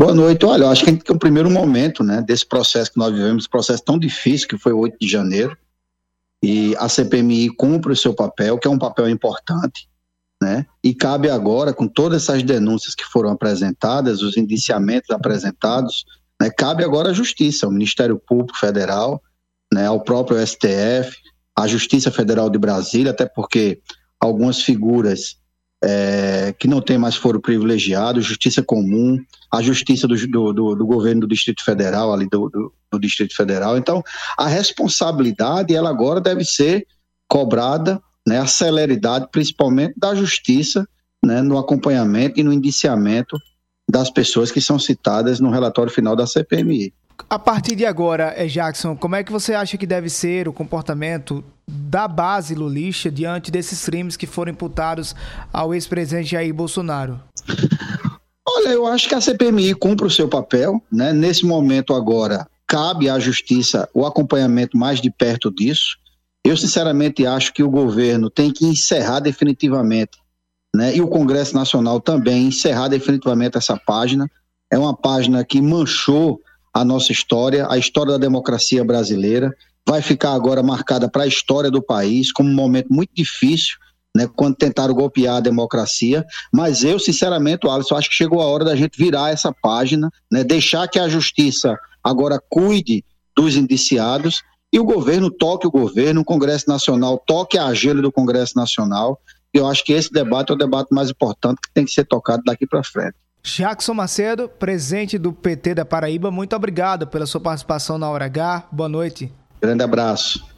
Boa noite. Olha, eu acho que a gente tem um primeiro momento, né, desse processo que nós vivemos, processo tão difícil que foi o 8 de janeiro, e a CPMI cumpre o seu papel, que é um papel importante, né, e cabe agora, com todas essas denúncias que foram apresentadas, os indiciamentos apresentados, né, cabe agora à Justiça, ao Ministério Público Federal, né, ao próprio STF, à Justiça Federal de Brasília, até porque algumas figuras é, que não tem mais foro privilegiado, justiça comum, a justiça do, do, do governo do Distrito Federal, ali do, do, do, Distrito Federal. Então, a responsabilidade, ela agora deve ser cobrada, né, a celeridade, principalmente da justiça, né, no acompanhamento e no indiciamento das pessoas que são citadas no relatório final da CPMI. A partir de agora, eh, Jackson, como é que você acha que deve ser o comportamento da base lulista diante desses crimes que foram imputados ao ex-presidente Jair Bolsonaro? Olha, eu acho que a CPMI cumpre o seu papel, né? Nesse momento agora, cabe à justiça o acompanhamento mais de perto disso. Eu sinceramente acho que o governo tem que encerrar definitivamente, né? E o Congresso Nacional também encerrar definitivamente essa página. É uma página que manchou a nossa história, a história da democracia brasileira, vai ficar agora marcada para a história do país como um momento muito difícil, né, quando tentaram golpear a democracia. Mas eu, sinceramente, Alisson, acho que chegou a hora da gente virar essa página, né, deixar que a justiça agora cuide dos indiciados e o governo toque o governo, o Congresso Nacional toque a agenda do Congresso Nacional. Eu acho que esse debate é o debate mais importante que tem que ser tocado daqui para frente. Jackson Macedo, presidente do PT da Paraíba, muito obrigado pela sua participação na Hora H. Boa noite. Grande abraço.